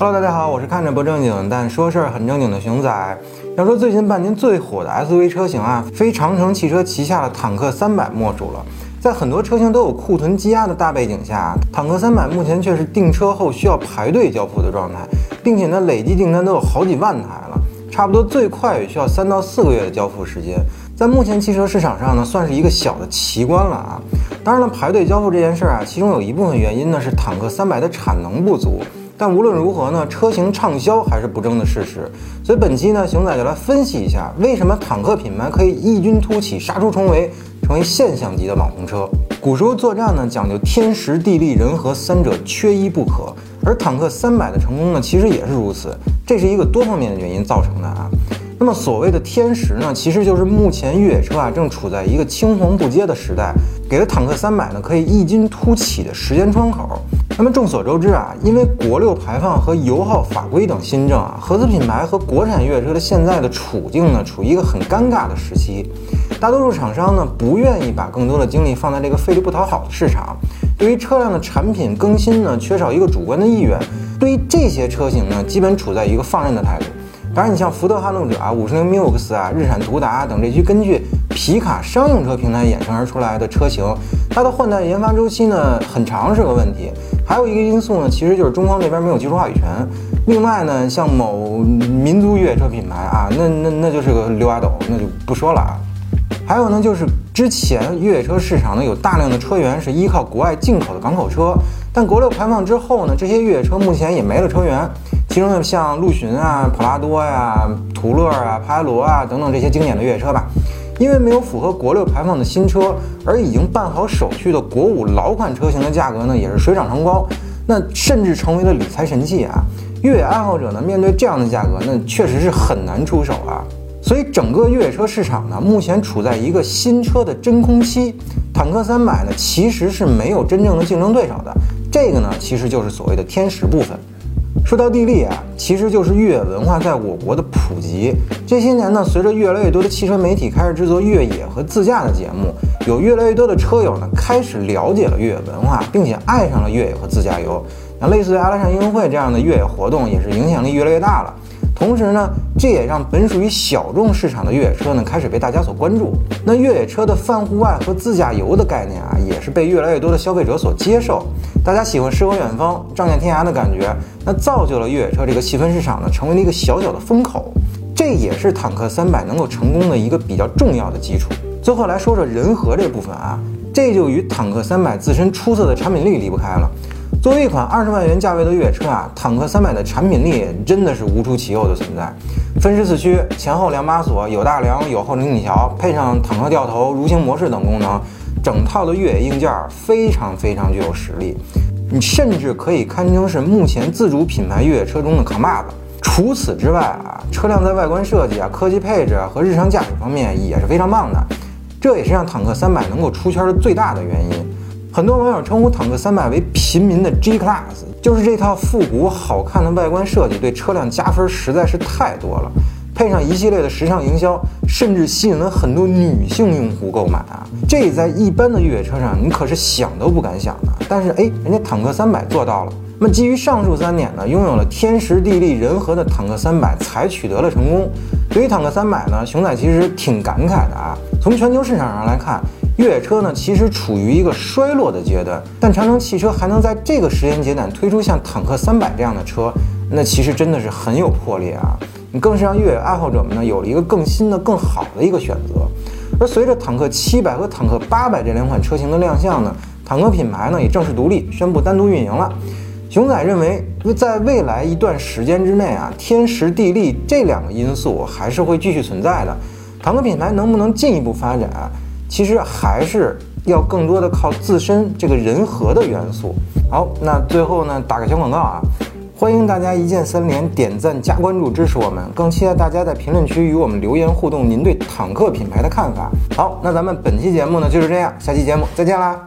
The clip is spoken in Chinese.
Hello，大家好，我是看着不正经但说事儿很正经的熊仔。要说最近半年最火的 SUV 车型啊，非长城汽车旗下的坦克三百莫属了。在很多车型都有库存积压的大背景下，坦克三百目前却是订车后需要排队交付的状态，并且呢，累计订单都有好几万台了，差不多最快也需要三到四个月的交付时间。在目前汽车市场上呢，算是一个小的奇观了啊。当然了，排队交付这件事儿啊，其中有一部分原因呢是坦克三百的产能不足。但无论如何呢，车型畅销还是不争的事实。所以本期呢，熊仔就来分析一下，为什么坦克品牌可以异军突起、杀出重围，成为现象级的网红车。古时候作战呢，讲究天时地利人和三者缺一不可，而坦克三百的成功呢，其实也是如此。这是一个多方面的原因造成的啊。那么所谓的天时呢，其实就是目前越野车啊正处在一个青黄不接的时代，给了坦克三百呢可以异军突起的时间窗口。那么众所周知啊，因为国六排放和油耗法规等新政啊，合资品牌和国产越野车的现在的处境呢，处于一个很尴尬的时期。大多数厂商呢，不愿意把更多的精力放在这个费力不讨好的市场，对于车辆的产品更新呢，缺少一个主观的意愿。对于这些车型呢，基本处在一个放任的态度。当然，你像福特撼路者啊、五十铃 MIX 啊、日产途达等这些根据皮卡商用车平台衍生而出来的车型，它的换代研发周期呢很长是个问题。还有一个因素呢，其实就是中方这边没有技术话语权。另外呢，像某民族越野车品牌啊，那那那就是个刘阿斗，那就不说了啊。还有呢，就是之前越野车市场呢有大量的车源是依靠国外进口的港口车，但国六排放之后呢，这些越野车目前也没了车源。其中呢，像陆巡啊、普拉多呀、途乐啊、帕罗啊等等这些经典的越野车吧。因为没有符合国六排放的新车，而已经办好手续的国五老款车型的价格呢，也是水涨船高，那甚至成为了理财神器啊！越野爱好者呢，面对这样的价格，那确实是很难出手啊。所以整个越野车市场呢，目前处在一个新车的真空期。坦克三百呢，其实是没有真正的竞争对手的。这个呢，其实就是所谓的天时部分。说到地利啊，其实就是越野文化在我国的普及。这些年呢，随着越来越多的汽车媒体开始制作越野和自驾的节目，有越来越多的车友呢开始了解了越野文化，并且爱上了越野和自驾游。那类似于阿拉善运动会这样的越野活动，也是影响力越来越大了。同时呢，这也让本属于小众市场的越野车呢开始被大家所关注。那越野车的泛户外和自驾游的概念啊，也是被越来越多的消费者所接受。大家喜欢诗和远方、仗剑天涯的感觉，那造就了越野车这个细分市场呢，成为了一个小小的风口。这也是坦克三百能够成功的一个比较重要的基础。最后来说说人和这部分啊，这就与坦克三百自身出色的产品力离不开了。作为一款二十万元价位的越野车啊，坦克三百的产品力真的是无出其右的存在。分时四驱、前后两把锁、有大梁、有后零底桥，配上坦克掉头、蠕行模式等功能，整套的越野硬件非常非常具有实力。你甚至可以堪称是目前自主品牌越野车中的扛把子。除此之外啊，车辆在外观设计啊、科技配置和日常驾驶方面也是非常棒的。这也是让坦克三百能够出圈的最大的原因。很多网友称呼坦克三百为平民的 G Class，就是这套复古好看的外观设计对车辆加分实在是太多了，配上一系列的时尚营销，甚至吸引了很多女性用户购买啊！这在一般的越野车上你可是想都不敢想的。但是哎，人家坦克三百做到了。那么基于上述三点呢，拥有了天时地利人和的坦克三百才取得了成功。对于坦克三百呢，熊仔其实挺感慨的啊。从全球市场上来看。越野车呢，其实处于一个衰落的阶段，但长城汽车还能在这个时间节点推出像坦克三百这样的车，那其实真的是很有魄力啊！你更是让越野爱好者们呢有了一个更新的、更好的一个选择。而随着坦克七百和坦克八百这两款车型的亮相呢，坦克品牌呢也正式独立宣布单独运营了。熊仔认为，在未来一段时间之内啊，天时地利这两个因素还是会继续存在的。坦克品牌能不能进一步发展？其实还是要更多的靠自身这个人和的元素。好，那最后呢，打个小广告啊，欢迎大家一键三连、点赞加关注支持我们，更期待大家在评论区与我们留言互动您对坦克品牌的看法。好，那咱们本期节目呢就是这样，下期节目再见啦。